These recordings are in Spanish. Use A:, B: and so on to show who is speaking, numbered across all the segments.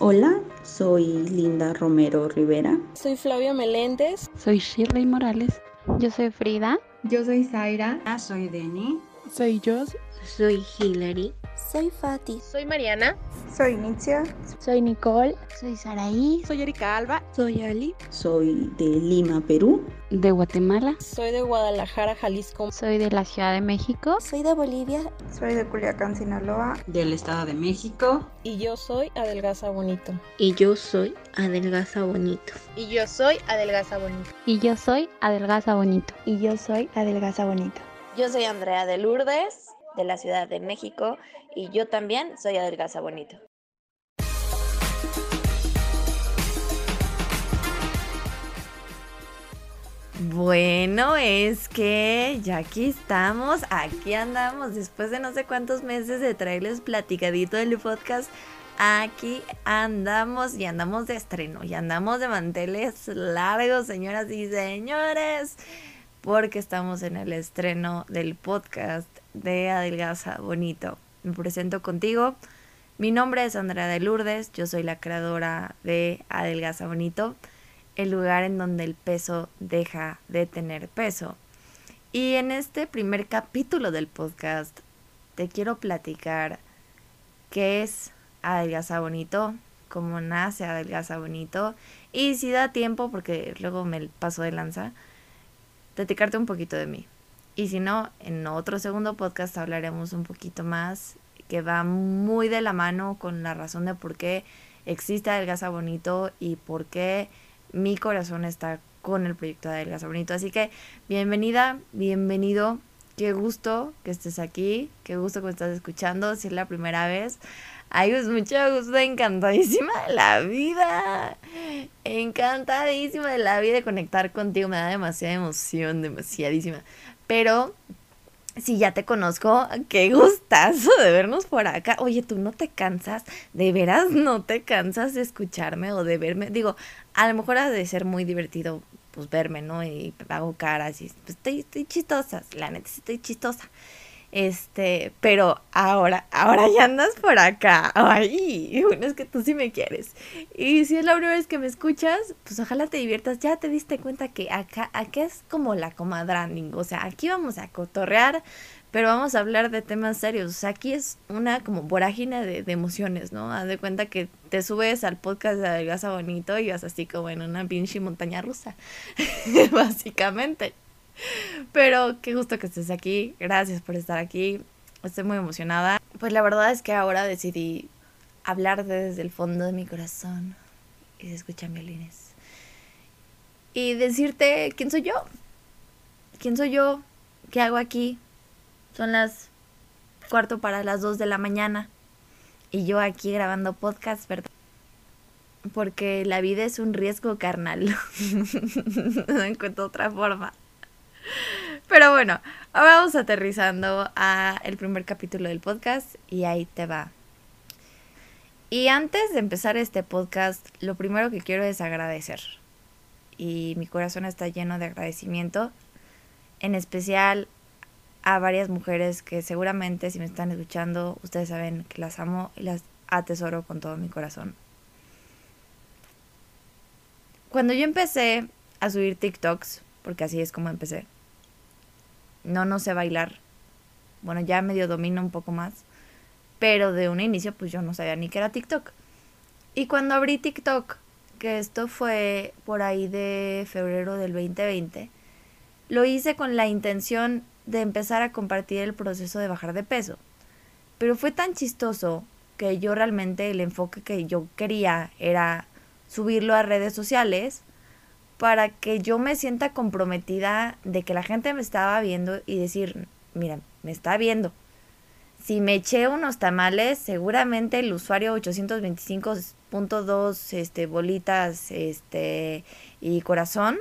A: Hola, soy Linda Romero Rivera.
B: Soy Flavia Meléndez.
C: Soy Shirley Morales.
D: Yo soy Frida.
E: Yo soy Zaira.
F: Ah, soy Denny.
G: Soy Jos.
H: Soy Hilary.
I: Soy Fati.
J: Soy Mariana.
K: Soy Nitzia.
D: Soy Nicole.
L: Soy Saraí.
M: Soy Erika Alba.
N: Soy Ali.
A: Soy de Lima, Perú.
C: De Guatemala.
B: Soy de Guadalajara, Jalisco.
D: Soy de la Ciudad de México.
I: Soy de Bolivia.
K: Soy de Culiacán, Sinaloa.
F: Del Estado de México.
B: Y yo soy Adelgaza Bonito.
H: Y yo soy Adelgaza Bonito.
J: Y yo soy Adelgaza Bonito.
D: Y yo soy Adelgaza Bonito.
L: Y yo soy Adelgaza Bonito.
O: Yo soy Andrea de Lourdes, de la Ciudad de México, y yo también soy Adelgaza Bonito.
P: Bueno, es que ya aquí estamos, aquí andamos, después de no sé cuántos meses de traerles platicadito del podcast, aquí andamos y andamos de estreno, y andamos de manteles largos, señoras y señores, porque estamos en el estreno del podcast de Adelgaza Bonito. Me presento contigo, mi nombre es Andrea de Lourdes, yo soy la creadora de Adelgaza Bonito el lugar en donde el peso deja de tener peso. Y en este primer capítulo del podcast te quiero platicar qué es Adelgaza Bonito, cómo nace Adelgaza Bonito y si da tiempo, porque luego me paso de lanza, platicarte un poquito de mí. Y si no, en otro segundo podcast hablaremos un poquito más que va muy de la mano con la razón de por qué existe Adelgaza Bonito y por qué mi corazón está con el proyecto de Adelgaza Bonito. Así que bienvenida, bienvenido. Qué gusto que estés aquí, qué gusto que me estás escuchando. Si es la primera vez, ay, pues mucho gusto, encantadísima de la vida. Encantadísima de la vida de conectar contigo. Me da demasiada emoción, demasiadísima. Pero si ya te conozco, qué gustazo de vernos por acá. Oye, tú no te cansas, de veras no te cansas de escucharme o de verme. Digo, a lo mejor ha de ser muy divertido pues verme, ¿no? Y hago caras y pues estoy, estoy chistosa, la neta estoy chistosa. Este, pero ahora, ahora ya andas por acá. Ay, bueno, es que tú sí me quieres. Y si es la primera vez que me escuchas, pues ojalá te diviertas. Ya te diste cuenta que acá, acá es como la comadranding. O sea, aquí vamos a cotorrear, pero vamos a hablar de temas serios. O sea, aquí es una como vorágine de, emociones, ¿no? Haz de cuenta que te subes al podcast de Adelgaza Bonito y vas así como en una pinche montaña rusa. Básicamente. Pero qué gusto que estés aquí. Gracias por estar aquí. Estoy muy emocionada. Pues la verdad es que ahora decidí hablar desde el fondo de mi corazón. Y se escuchan violines. Y decirte quién soy yo. ¿Quién soy yo? ¿Qué hago aquí? Son las cuarto para las dos de la mañana. Y yo aquí grabando podcast, ¿verdad? Porque la vida es un riesgo carnal. no encuentro otra forma. Pero bueno, ahora vamos aterrizando a el primer capítulo del podcast y ahí te va. Y antes de empezar este podcast, lo primero que quiero es agradecer. Y mi corazón está lleno de agradecimiento, en especial a varias mujeres que seguramente si me están escuchando, ustedes saben que las amo y las atesoro con todo mi corazón. Cuando yo empecé a subir TikToks, porque así es como empecé, no, no sé bailar. Bueno, ya medio domino un poco más. Pero de un inicio, pues yo no sabía ni que era TikTok. Y cuando abrí TikTok, que esto fue por ahí de febrero del 2020, lo hice con la intención de empezar a compartir el proceso de bajar de peso. Pero fue tan chistoso que yo realmente el enfoque que yo quería era subirlo a redes sociales para que yo me sienta comprometida de que la gente me estaba viendo y decir, mira, me está viendo. Si me eché unos tamales, seguramente el usuario 825.2 este bolitas este y corazón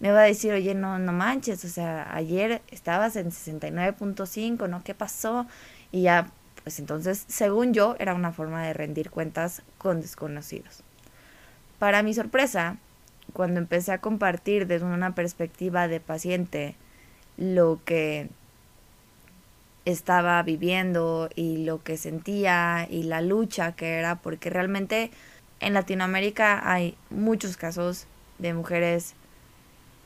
P: me va a decir, "Oye, no no manches, o sea, ayer estabas en 69.5, ¿no? ¿Qué pasó?" Y ya pues entonces, según yo, era una forma de rendir cuentas con desconocidos. Para mi sorpresa, cuando empecé a compartir desde una perspectiva de paciente lo que estaba viviendo y lo que sentía y la lucha que era, porque realmente en Latinoamérica hay muchos casos de mujeres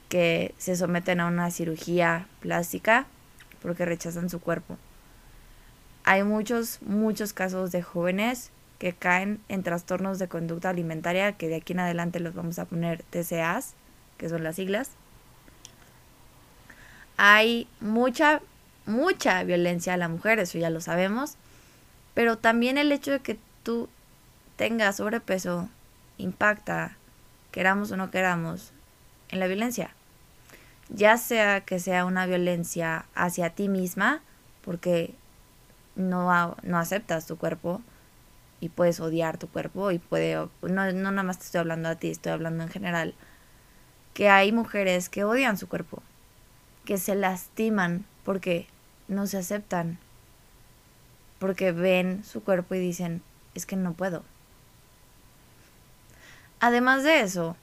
P: que se someten a una cirugía plástica porque rechazan su cuerpo. Hay muchos, muchos casos de jóvenes que caen en trastornos de conducta alimentaria, que de aquí en adelante los vamos a poner TCAs, que son las siglas. Hay mucha, mucha violencia a la mujer, eso ya lo sabemos, pero también el hecho de que tú tengas sobrepeso impacta, queramos o no queramos, en la violencia. Ya sea que sea una violencia hacia ti misma, porque no, no aceptas tu cuerpo y puedes odiar tu cuerpo y puede, no, no nada más te estoy hablando a ti, estoy hablando en general, que hay mujeres que odian su cuerpo, que se lastiman porque no se aceptan, porque ven su cuerpo y dicen, es que no puedo. Además de eso,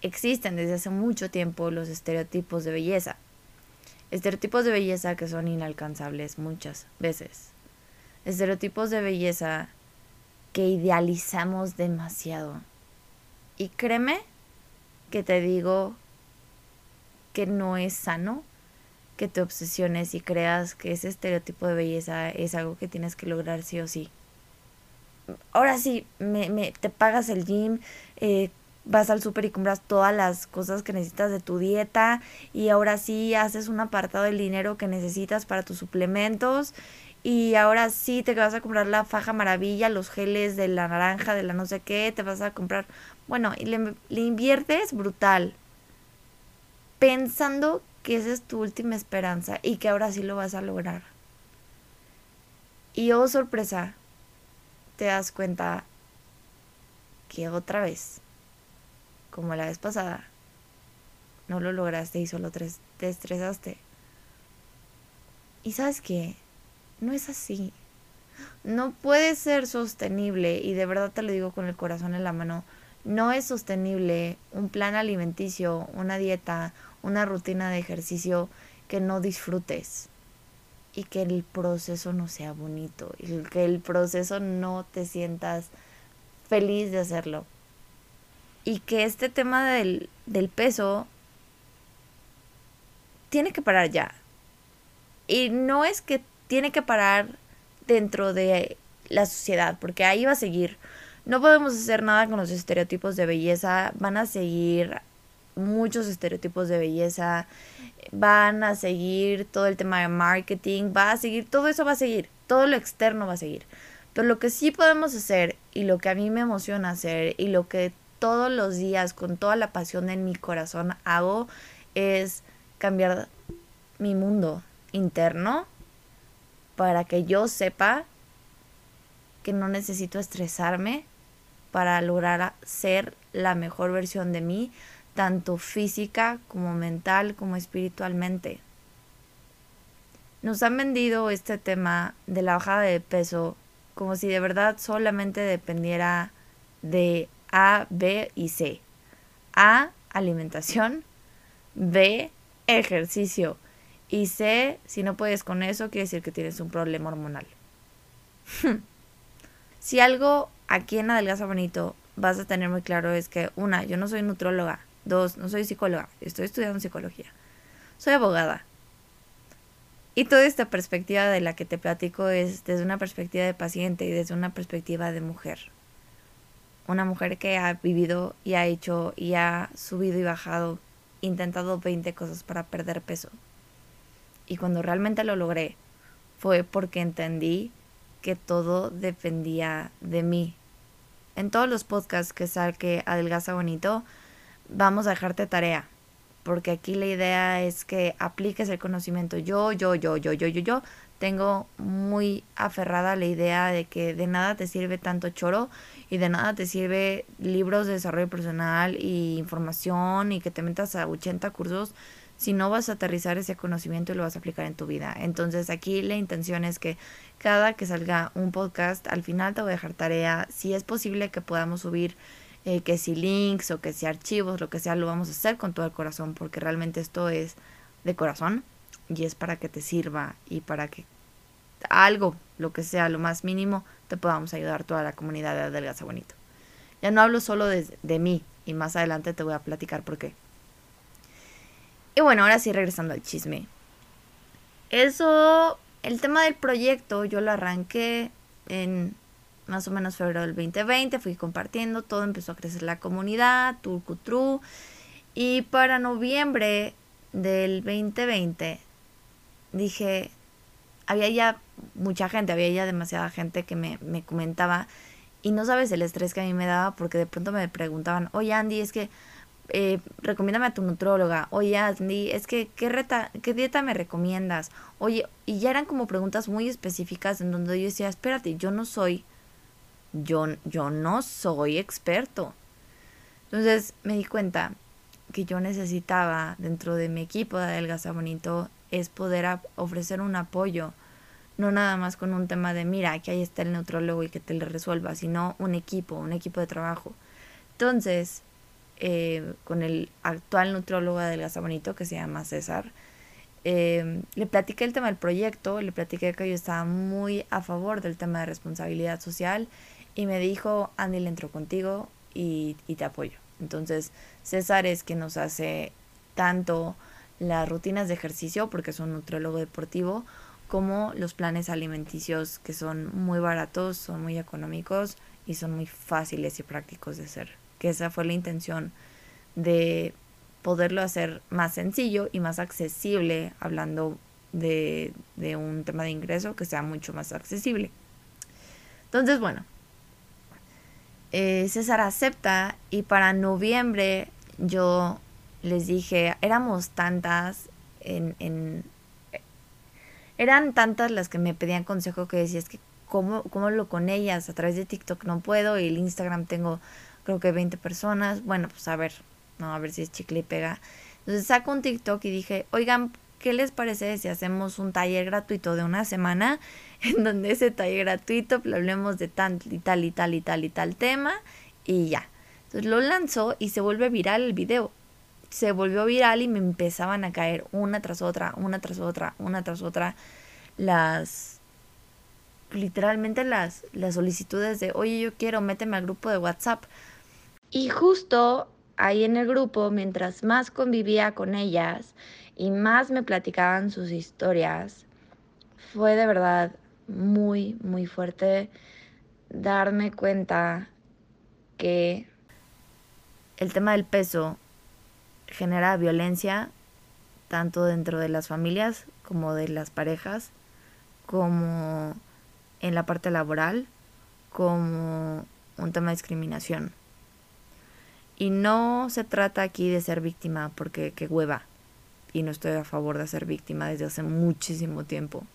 P: existen desde hace mucho tiempo los estereotipos de belleza. Estereotipos de belleza que son inalcanzables muchas veces. Estereotipos de belleza que idealizamos demasiado. Y créeme que te digo que no es sano que te obsesiones y creas que ese estereotipo de belleza es algo que tienes que lograr sí o sí. Ahora sí, me, me te pagas el gym, eh, vas al súper y compras todas las cosas que necesitas de tu dieta y ahora sí haces un apartado del dinero que necesitas para tus suplementos y ahora sí te vas a comprar la faja maravilla, los geles de la naranja, de la no sé qué, te vas a comprar, bueno, y le, inviertes brutal, pensando que esa es tu última esperanza y que ahora sí lo vas a lograr. Y oh sorpresa, te das cuenta que otra vez como la vez pasada, no lo lograste y solo te estresaste. Y sabes qué, no es así. No puede ser sostenible, y de verdad te lo digo con el corazón en la mano, no es sostenible un plan alimenticio, una dieta, una rutina de ejercicio que no disfrutes y que el proceso no sea bonito y que el proceso no te sientas feliz de hacerlo y que este tema del, del peso tiene que parar ya. Y no es que tiene que parar dentro de la sociedad, porque ahí va a seguir. No podemos hacer nada con los estereotipos de belleza, van a seguir muchos estereotipos de belleza, van a seguir todo el tema de marketing, va a seguir, todo eso va a seguir, todo lo externo va a seguir. Pero lo que sí podemos hacer y lo que a mí me emociona hacer y lo que todos los días con toda la pasión en mi corazón hago es cambiar mi mundo interno para que yo sepa que no necesito estresarme para lograr ser la mejor versión de mí, tanto física como mental como espiritualmente. Nos han vendido este tema de la bajada de peso como si de verdad solamente dependiera de a, B y C. A, alimentación. B, ejercicio. Y C, si no puedes con eso, quiere decir que tienes un problema hormonal. si algo aquí en Adelgaza Bonito vas a tener muy claro es que, una, yo no soy nutróloga. Dos, no soy psicóloga. Estoy estudiando psicología. Soy abogada. Y toda esta perspectiva de la que te platico es desde una perspectiva de paciente y desde una perspectiva de mujer una mujer que ha vivido y ha hecho y ha subido y bajado, intentado 20 cosas para perder peso. Y cuando realmente lo logré, fue porque entendí que todo dependía de mí. En todos los podcasts que salque Adelgaza Bonito, vamos a dejarte tarea. Porque aquí la idea es que apliques el conocimiento. Yo, yo, yo, yo, yo, yo, yo, tengo muy aferrada la idea de que de nada te sirve tanto choro y de nada te sirve libros de desarrollo personal y información y que te metas a 80 cursos si no vas a aterrizar ese conocimiento y lo vas a aplicar en tu vida. Entonces aquí la intención es que cada que salga un podcast, al final te voy a dejar tarea, si es posible que podamos subir eh, que si links o que si archivos, lo que sea, lo vamos a hacer con todo el corazón porque realmente esto es de corazón y es para que te sirva y para que algo, lo que sea, lo más mínimo, te podamos ayudar toda la comunidad de Adelgaza Bonito. Ya no hablo solo de, de mí y más adelante te voy a platicar por qué. Y bueno, ahora sí regresando al chisme. Eso, el tema del proyecto, yo lo arranqué en más o menos febrero del 2020, fui compartiendo, todo empezó a crecer la comunidad, turcutru. Y para noviembre del 2020 dije, había ya mucha gente, había ya demasiada gente que me, me comentaba y no sabes el estrés que a mí me daba porque de pronto me preguntaban, oye Andy, es que eh, recomiéndame a tu nutróloga, oye Andy, es que ¿qué, reta, qué dieta me recomiendas, oye, y ya eran como preguntas muy específicas en donde yo decía, espérate, yo no soy, yo, yo no soy experto. Entonces me di cuenta que yo necesitaba dentro de mi equipo de Adelgaza Bonito es poder ofrecer un apoyo no nada más con un tema de mira, que ahí está el neutrólogo y que te le resuelva, sino un equipo, un equipo de trabajo. Entonces, eh, con el actual neutrólogo del Bonito, que se llama César, eh, le platiqué el tema del proyecto, le platiqué que yo estaba muy a favor del tema de responsabilidad social y me dijo, Andy, le entro contigo y, y te apoyo. Entonces, César es quien nos hace tanto las rutinas de ejercicio, porque es un nutriólogo deportivo, como los planes alimenticios que son muy baratos, son muy económicos y son muy fáciles y prácticos de hacer. Que esa fue la intención de poderlo hacer más sencillo y más accesible, hablando de, de un tema de ingreso que sea mucho más accesible. Entonces, bueno, eh, César acepta y para noviembre yo les dije, éramos tantas en, en, eran tantas las que me pedían consejo que decía, es que ¿cómo, cómo lo con ellas? A través de TikTok no puedo y el Instagram tengo creo que 20 personas. Bueno, pues a ver, no, a ver si es chicle y pega. Entonces saco un TikTok y dije, oigan, ¿qué les parece si hacemos un taller gratuito de una semana? En donde ese taller gratuito hablemos de tal y tal y tal y tal y tal tema y ya. Entonces lo lanzó y se vuelve viral el video se volvió viral y me empezaban a caer una tras otra, una tras otra, una tras otra las literalmente las, las solicitudes de, oye, yo quiero, méteme al grupo de WhatsApp. Y justo ahí en el grupo, mientras más convivía con ellas y más me platicaban sus historias, fue de verdad muy, muy fuerte darme cuenta que el tema del peso genera violencia tanto dentro de las familias como de las parejas, como en la parte laboral, como un tema de discriminación. Y no se trata aquí de ser víctima porque qué hueva. Y no estoy a favor de ser víctima desde hace muchísimo tiempo.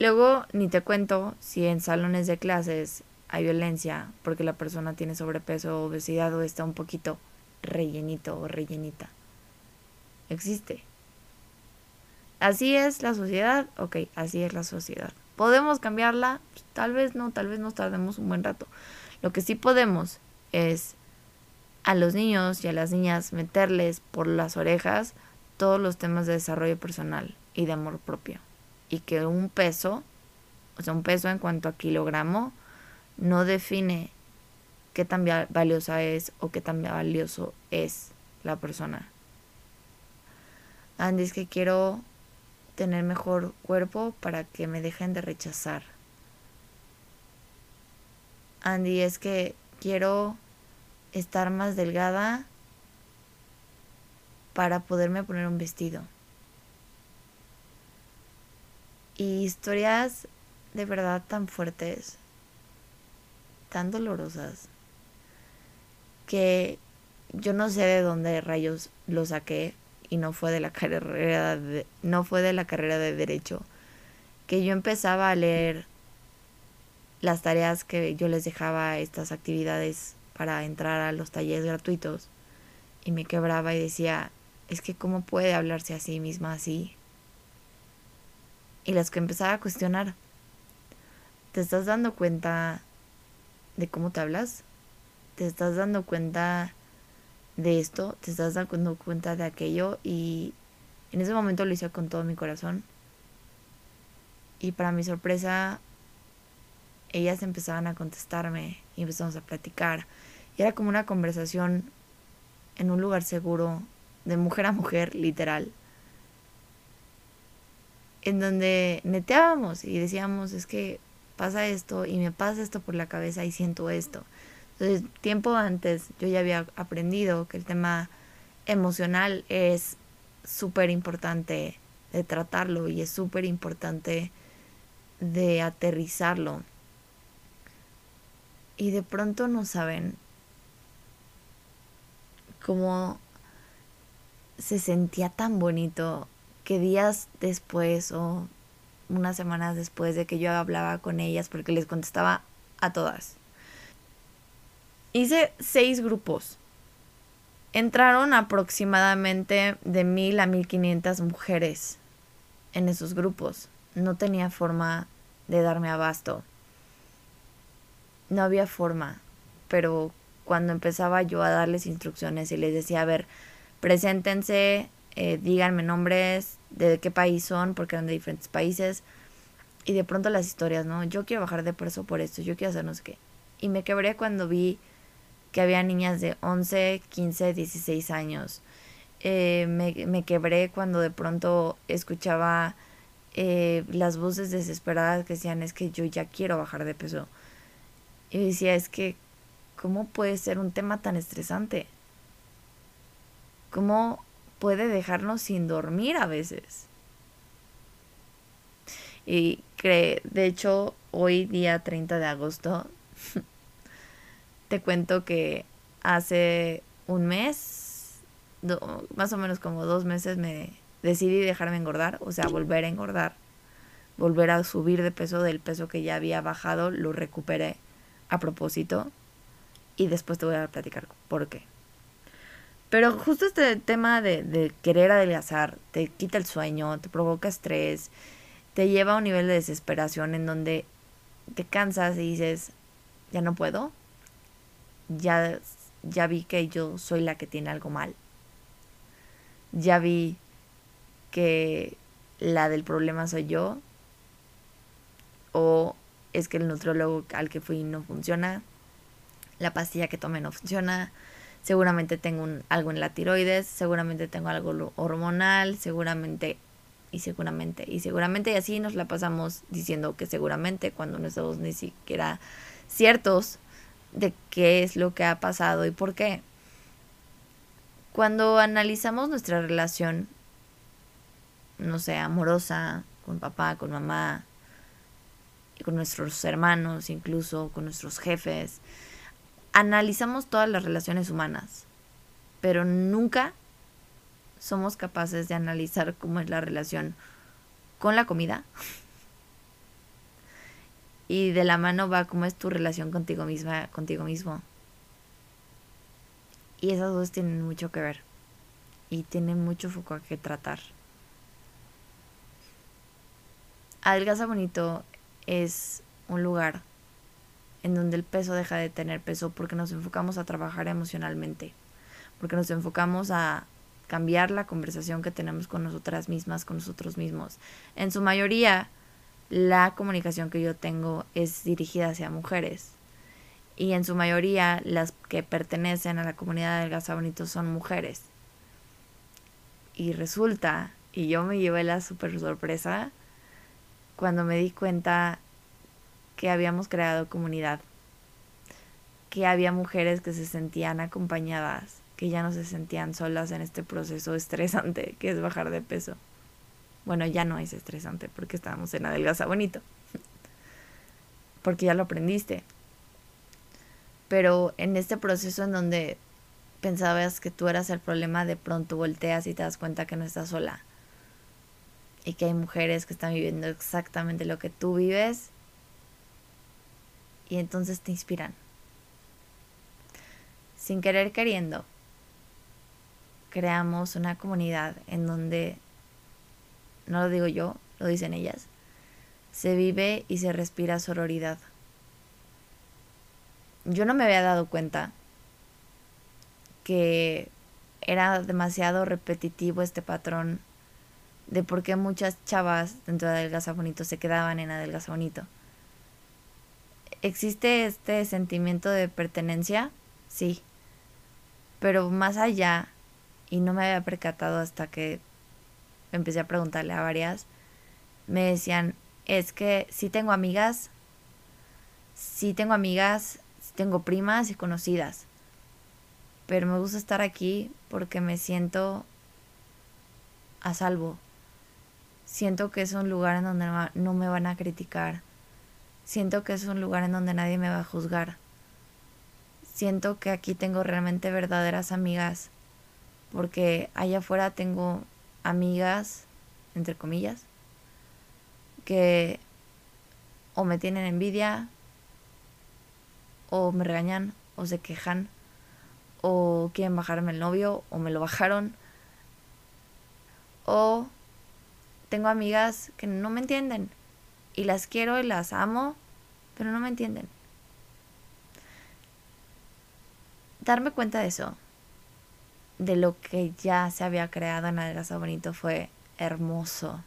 P: Luego, ni te cuento si en salones de clases hay violencia porque la persona tiene sobrepeso, obesidad o está un poquito rellenito o rellenita. Existe. Así es la sociedad, ok, así es la sociedad. ¿Podemos cambiarla? Pues, tal vez no, tal vez nos tardemos un buen rato. Lo que sí podemos es a los niños y a las niñas meterles por las orejas todos los temas de desarrollo personal y de amor propio. Y que un peso, o sea, un peso en cuanto a kilogramo, no define qué tan valiosa es o qué tan valioso es la persona. Andy, es que quiero tener mejor cuerpo para que me dejen de rechazar. Andy, es que quiero estar más delgada para poderme poner un vestido. Y historias de verdad tan fuertes, tan dolorosas que yo no sé de dónde rayos lo saqué y no fue de la carrera de, no fue de la carrera de derecho que yo empezaba a leer las tareas que yo les dejaba estas actividades para entrar a los talleres gratuitos. Y me quebraba y decía es que cómo puede hablarse a sí misma así y las que empezaba a cuestionar te estás dando cuenta de cómo te hablas te estás dando cuenta de esto, te estás dando cuenta de aquello y en ese momento lo hice con todo mi corazón. Y para mi sorpresa ellas empezaban a contestarme y empezamos a platicar. Y era como una conversación en un lugar seguro, de mujer a mujer, literal. En donde neteábamos y decíamos, es que pasa esto y me pasa esto por la cabeza y siento esto. Entonces, tiempo antes yo ya había aprendido que el tema emocional es súper importante de tratarlo y es súper importante de aterrizarlo. Y de pronto no saben cómo se sentía tan bonito que días después o unas semanas después de que yo hablaba con ellas porque les contestaba a todas. Hice seis grupos. Entraron aproximadamente de mil a mil quinientas mujeres en esos grupos. No tenía forma de darme abasto. No había forma, pero cuando empezaba yo a darles instrucciones y les decía, a ver, preséntense, eh, díganme nombres, de qué país son, porque eran de diferentes países. Y de pronto las historias, ¿no? Yo quiero bajar de peso por esto, yo quiero hacer no sé qué. Y me quebré cuando vi que había niñas de 11, 15, 16 años. Eh, me, me, quebré cuando de pronto escuchaba eh, las voces desesperadas que decían es que yo ya quiero bajar de peso. Y decía, es que, ¿cómo puede ser un tema tan estresante? ¿Cómo puede dejarnos sin dormir a veces? Y cree, de hecho, hoy día 30 de agosto, te cuento que hace un mes, más o menos como dos meses, me decidí dejarme engordar, o sea, volver a engordar, volver a subir de peso del peso que ya había bajado, lo recuperé a propósito y después te voy a platicar por qué. Pero justo este tema de, querer adelgazar te quita el sueño, te provoca estrés, te lleva a un nivel de desesperación en donde te cansas y dices, ya no puedo, ya, ya vi que yo soy la que tiene algo mal, ya vi que la del problema soy yo, o es que el nutriólogo al que fui no funciona, la pastilla que tomé no funciona, seguramente tengo un, algo en la tiroides, seguramente tengo algo hormonal, seguramente y seguramente y seguramente y así nos la pasamos diciendo que seguramente cuando no estamos ni siquiera ciertos de qué es lo que ha pasado y por qué. Cuando analizamos nuestra relación, no sé, amorosa, con papá, con mamá, con nuestros hermanos, incluso con nuestros jefes, analizamos todas las relaciones humanas, pero nunca somos capaces de analizar cómo es la relación con la comida. Y de la mano va cómo es tu relación contigo misma, contigo mismo. Y esas dos tienen mucho que ver. Y tienen mucho foco que tratar. Adelgaza Bonito es un lugar en donde el peso deja de tener peso porque nos enfocamos a trabajar emocionalmente, porque nos enfocamos a cambiar la conversación que tenemos con nosotras mismas, con nosotros mismos. En su mayoría, la comunicación que yo tengo es dirigida hacia mujeres. Y en su mayoría, las que pertenecen a la comunidad del Gaza Bonito son mujeres. Y resulta, y yo me llevé la super sorpresa, cuando me di cuenta que habíamos creado comunidad, que había mujeres que se sentían acompañadas, que ya no se sentían solas en este proceso estresante que es bajar de peso. Bueno, ya no es estresante porque estábamos en adelgaza bonito. porque ya lo aprendiste. Pero en este proceso en donde pensabas que tú eras el problema, de pronto volteas y te das cuenta que no estás sola. Y que hay mujeres que están viviendo exactamente lo que tú vives. Y entonces te inspiran. Sin querer queriendo, creamos una comunidad en donde, no lo digo yo, lo dicen ellas, se vive y se respira sororidad. Yo no me había dado cuenta que era demasiado repetitivo este patrón de por qué muchas chavas dentro de Adelgaza Bonito se quedaban en Adelgaza Bonito. ¿existe este sentimiento de pertenencia? Sí. Pero más allá, y no me había percatado hasta que empecé a preguntarle a varias, me decían, es que sí tengo amigas, sí tengo amigas, tengo primas y conocidas, pero me gusta estar aquí porque me siento a salvo. Siento que es un lugar en donde no me van a criticar. Siento que es un lugar en donde nadie me va a juzgar. Siento que aquí tengo realmente verdaderas amigas. Porque allá afuera tengo amigas, entre comillas, que o me tienen envidia, o me regañan, o se quejan, o quieren bajarme el novio, o me lo bajaron, o tengo amigas que no me entienden y las quiero y las amo, pero no me entienden. Darme cuenta de eso, de lo que ya se había creado en Adelgaza Bonito, fue hermoso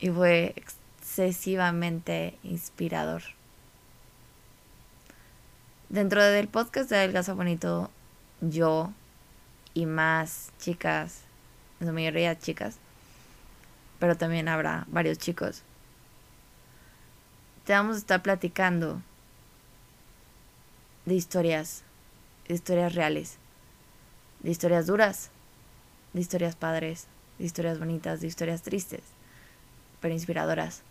P: y fue excesivamente inspirador. Dentro del podcast de Adelgaza Bonito, yo y más chicas, en su mayoría chicas, pero también habrá varios chicos. Te vamos a estar platicando de historias, de historias reales, de historias duras, de historias padres, de historias bonitas, de historias tristes, pero inspiradoras.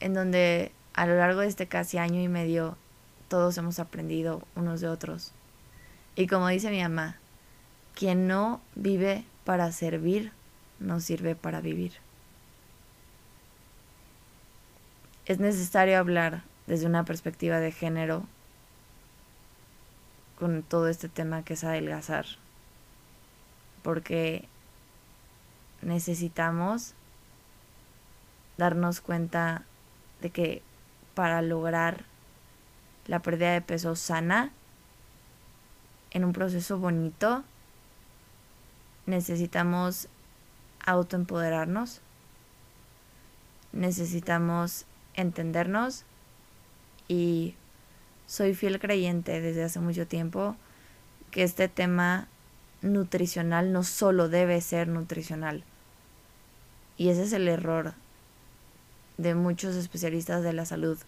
P: En donde a lo largo de este casi año y medio todos hemos aprendido unos de otros. Y como dice mi mamá, quien no vive para servir, no sirve para vivir. Es necesario hablar desde una perspectiva de género con todo este tema que es adelgazar, porque necesitamos darnos cuenta de que para lograr la pérdida de peso sana en un proceso bonito necesitamos autoempoderarnos, necesitamos entendernos y soy fiel creyente desde hace mucho tiempo que este tema nutricional no solo debe ser nutricional. Y ese es el error de muchos especialistas de la salud,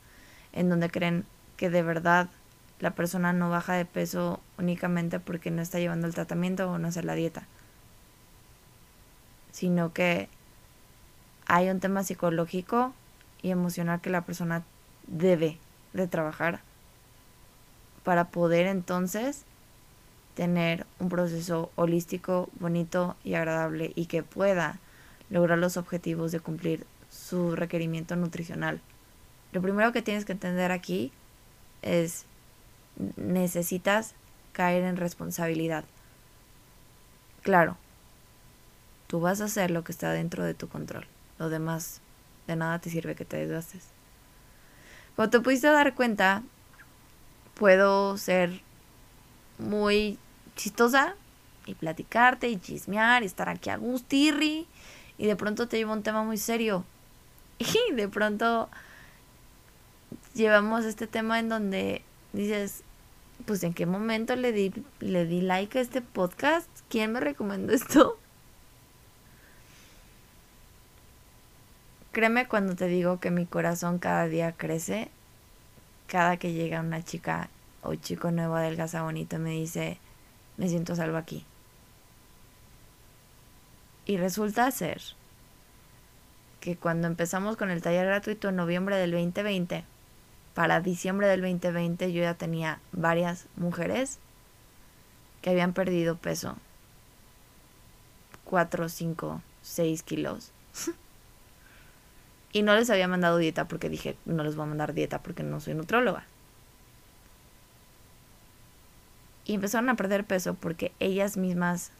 P: en donde creen que de verdad la persona no baja de peso únicamente porque no está llevando el tratamiento o no hace la dieta sino que hay un tema psicológico y emocional que la persona debe de trabajar para poder entonces tener un proceso holístico, bonito y agradable y que pueda lograr los objetivos de cumplir su requerimiento nutricional. Lo primero que tienes que entender aquí es necesitas caer en responsabilidad. Claro, Tú vas a hacer lo que está dentro de tu control. Lo demás, de nada te sirve que te desgastes. Cuando te pudiste dar cuenta, puedo ser muy chistosa y platicarte y chismear y estar aquí a gustirri y de pronto te llevo un tema muy serio y de pronto llevamos este tema en donde dices pues en qué momento le di le di like a este podcast quién me recomendó esto Créeme cuando te digo que mi corazón cada día crece, cada que llega una chica o chico nuevo adelgaza bonito me dice, me siento salvo aquí. Y resulta ser que cuando empezamos con el taller gratuito en noviembre del 2020, para diciembre del 2020 yo ya tenía varias mujeres que habían perdido peso. 4, 5, 6 kilos. Y no les había mandado dieta porque dije, no les voy a mandar dieta porque no soy nutróloga. Y empezaron a perder peso porque ellas mismas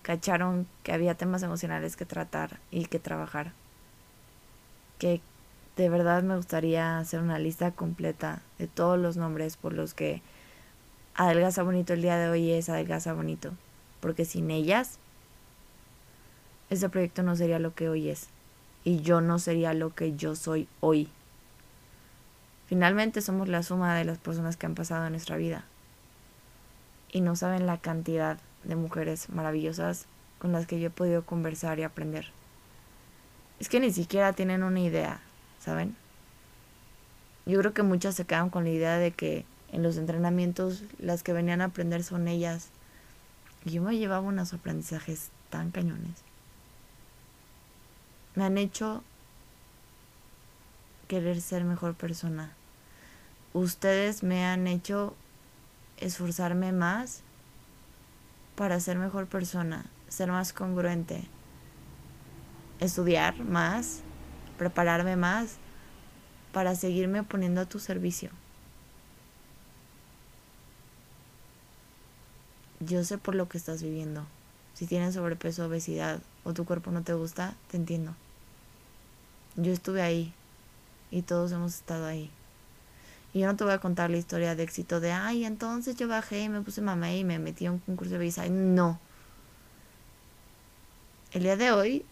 P: cacharon que había temas emocionales que tratar y que trabajar. Que de verdad me gustaría hacer una lista completa de todos los nombres por los que Adelgaza Bonito el día de hoy es Adelgaza Bonito. Porque sin ellas, ese proyecto no sería lo que hoy es y yo no sería lo que yo soy hoy. Finalmente somos la suma de las personas que han pasado en nuestra vida. Y no saben la cantidad de mujeres maravillosas con las que yo he podido conversar y aprender. Es que ni siquiera tienen una idea, ¿saben? Yo creo que muchas se quedan con la idea de que en los entrenamientos las que venían a aprender son ellas. Y yo me llevaba unos aprendizajes tan cañones. Me han hecho querer ser mejor persona. Ustedes me han hecho esforzarme más para ser mejor persona, ser más congruente, estudiar más, prepararme más para seguirme poniendo a tu servicio. Yo sé por lo que estás viviendo. Si tienes sobrepeso, obesidad o tu cuerpo no te gusta, te entiendo. Yo estuve ahí y todos hemos estado ahí. Y yo no te voy a contar la historia de éxito de, ay, entonces yo bajé y me puse mamá y me metí a un concurso de belleza. No. El día de hoy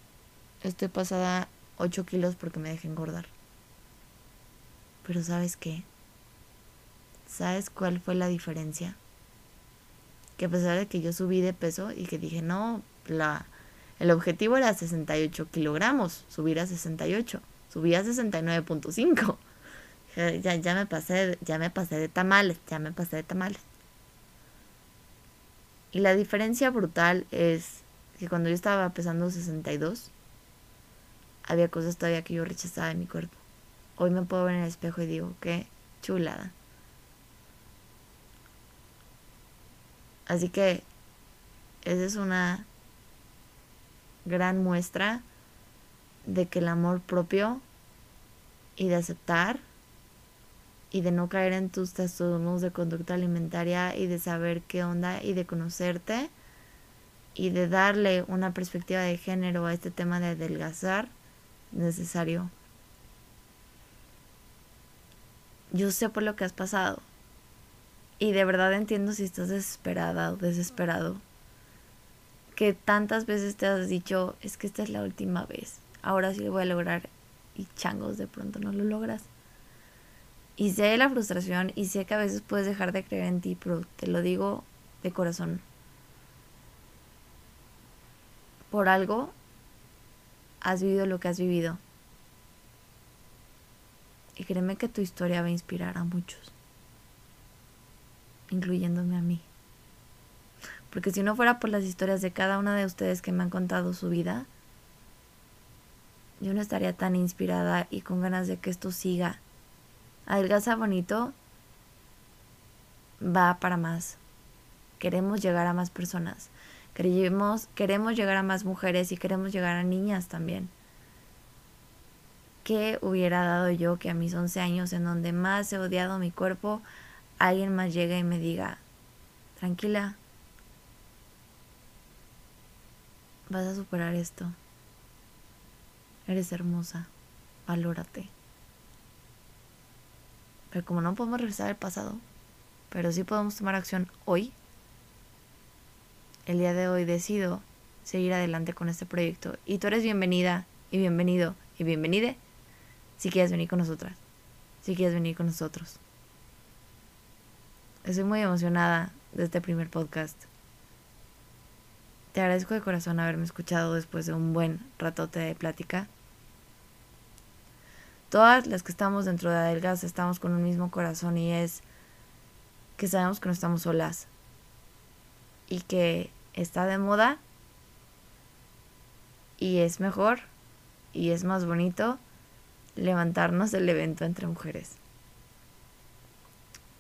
P: estoy pasada 8 kilos porque me dejé engordar. Pero ¿sabes qué? ¿Sabes cuál fue la diferencia? Que a pesar de que yo subí de peso y que dije, no, la, el objetivo era 68 kilogramos, subir a 68. Subí a 69.5 ya, me pasé, ya me pasé de tamales, ya me pasé de tamales. Y la diferencia brutal es que cuando yo estaba pesando 62, había cosas todavía que yo rechazaba de mi cuerpo. Hoy me puedo ver en el espejo y digo, qué chulada. Así que esa es una gran muestra de que el amor propio y de aceptar y de no caer en tus trastornos de conducta alimentaria y de saber qué onda y de conocerte y de darle una perspectiva de género a este tema de adelgazar necesario. Yo sé por lo que has pasado y de verdad entiendo si estás desesperada o desesperado. Que tantas veces te has dicho, es que esta es la última vez, ahora sí lo voy a lograr y changos de pronto no lo logras. Y sé la frustración y sé que a veces puedes dejar de creer en ti, pero te lo digo de corazón. Por algo has vivido lo que has vivido. Y créeme que tu historia va a inspirar a muchos, incluyéndome a mí. Porque si no fuera por las historias de cada una de ustedes que me han contado su vida, yo no estaría tan inspirada y con ganas de que esto siga Adelgaza Bonito va para más. Queremos llegar a más personas. Queremos, queremos llegar a más mujeres y queremos llegar a niñas también. ¿Qué hubiera dado yo que a mis 11 años, en donde más he odiado mi cuerpo, alguien más llegue y me diga, tranquila, vas a superar esto. Eres hermosa, valórate. Pero como no podemos regresar al pasado, pero sí podemos tomar acción hoy, el día de hoy decido seguir adelante con este proyecto. Y tú eres bienvenida y bienvenido y bienvenide si quieres venir con nosotras, si quieres venir con nosotros. Estoy muy emocionada de este primer podcast. Te agradezco de corazón haberme escuchado después de un buen ratote de plática. Todas las que estamos dentro de Adelgas estamos con un mismo corazón y es que sabemos que no estamos solas y que está de moda y es mejor y es más bonito levantarnos del evento entre mujeres.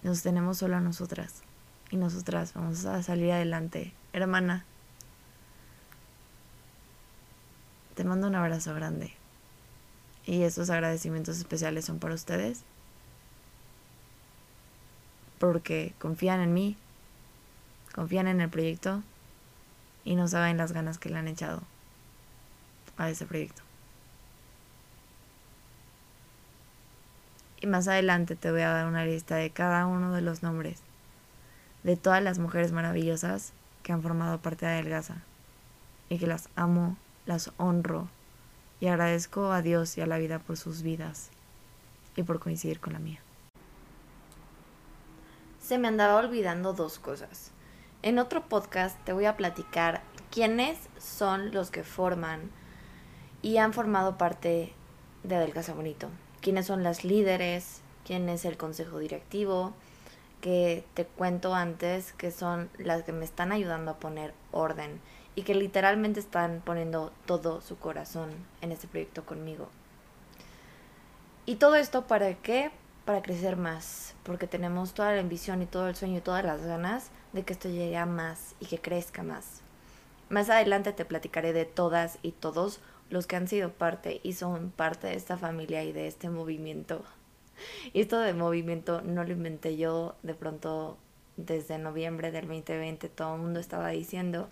P: Nos tenemos solo a nosotras y nosotras vamos a salir adelante. Hermana, te mando un abrazo grande. Y estos agradecimientos especiales son para ustedes. Porque confían en mí, confían en el proyecto y no saben las ganas que le han echado a ese proyecto. Y más adelante te voy a dar una lista de cada uno de los nombres de todas las mujeres maravillosas que han formado parte de Adelgaza y que las amo, las honro y agradezco a Dios y a la vida por sus vidas y por coincidir con la mía. se me andaba olvidando dos cosas. En otro podcast te voy a platicar quiénes son los que forman y han formado parte de Adelgaza Bonito. Quiénes son las líderes, quién es el consejo directivo, que te cuento antes que son las que me están ayudando a poner orden y que literalmente están poniendo todo su corazón en este proyecto conmigo. Y todo esto para qué? Para crecer más, porque tenemos toda la ambición y todo el sueño y todas las ganas de que esto llegue a más y que crezca más. Más adelante te platicaré de todas y todos los que han sido parte y son parte de esta familia y de este movimiento. Y esto de movimiento no lo inventé yo de pronto desde noviembre del 2020 todo el mundo estaba diciendo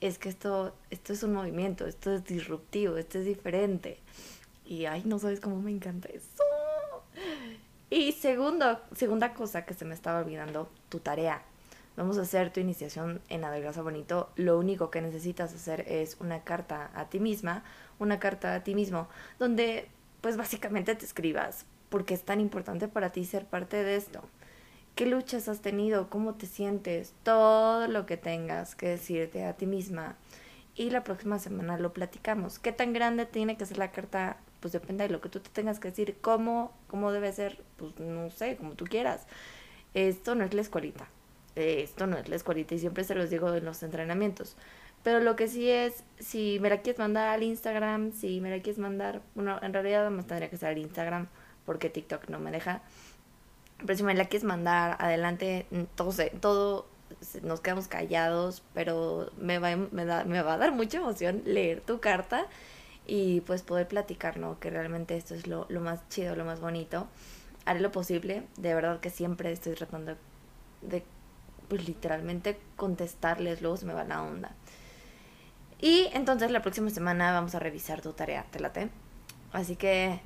P: es que esto esto es un movimiento, esto es disruptivo, esto es diferente. Y ay, no sabes cómo me encanta eso. Y segundo, segunda cosa que se me estaba olvidando, tu tarea. Vamos a hacer tu iniciación en Adelgaza Bonito. Lo único que necesitas hacer es una carta a ti misma, una carta a ti mismo, donde pues básicamente te escribas porque es tan importante para ti ser parte de esto. ¿Qué luchas has tenido? ¿Cómo te sientes? Todo lo que tengas que decirte a ti misma. Y la próxima semana lo platicamos. ¿Qué tan grande tiene que ser la carta? Pues depende de lo que tú te tengas que decir. ¿Cómo? ¿Cómo debe ser? Pues no sé, como tú quieras. Esto no es la escuelita. Esto no es la escuelita y siempre se los digo en los entrenamientos. Pero lo que sí es, si me la quieres mandar al Instagram, si me la quieres mandar, bueno, en realidad más tendría que ser al Instagram porque TikTok no me deja. Pero si me la quieres mandar adelante, mm, todo, nos quedamos callados, pero me va, me, da, me va a dar mucha emoción leer tu carta y pues poder platicar, ¿no? Que realmente esto es lo, lo más chido, lo más bonito. Haré lo posible, de verdad que siempre estoy tratando de, pues literalmente contestarles, luego se me va la onda. Y entonces la próxima semana vamos a revisar tu tarea, ¿te late? Así que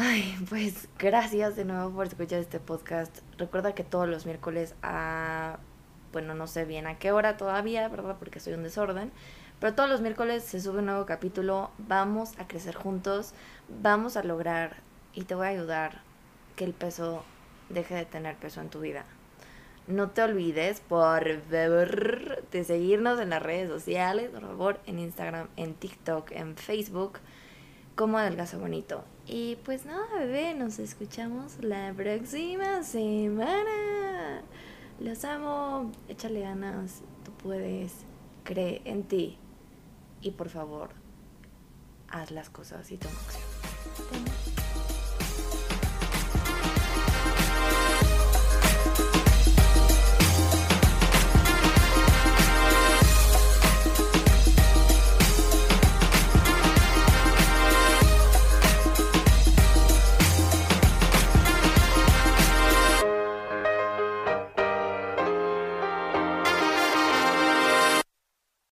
P: Ay, pues gracias de nuevo por escuchar este podcast. Recuerda que todos los miércoles a, bueno, no sé bien a qué hora todavía, ¿verdad? Porque soy un desorden. Pero todos los miércoles se sube un nuevo capítulo. Vamos a crecer juntos. Vamos a lograr y te voy a ayudar que el peso deje de tener peso en tu vida. No te olvides, por favor, de seguirnos en las redes sociales, por favor, en Instagram, en TikTok, en Facebook como adelgazo bonito. Y pues nada, bebé, nos escuchamos la próxima semana. Los amo, échale ganas, tú puedes, cree en ti. Y por favor, haz las cosas y toma acción.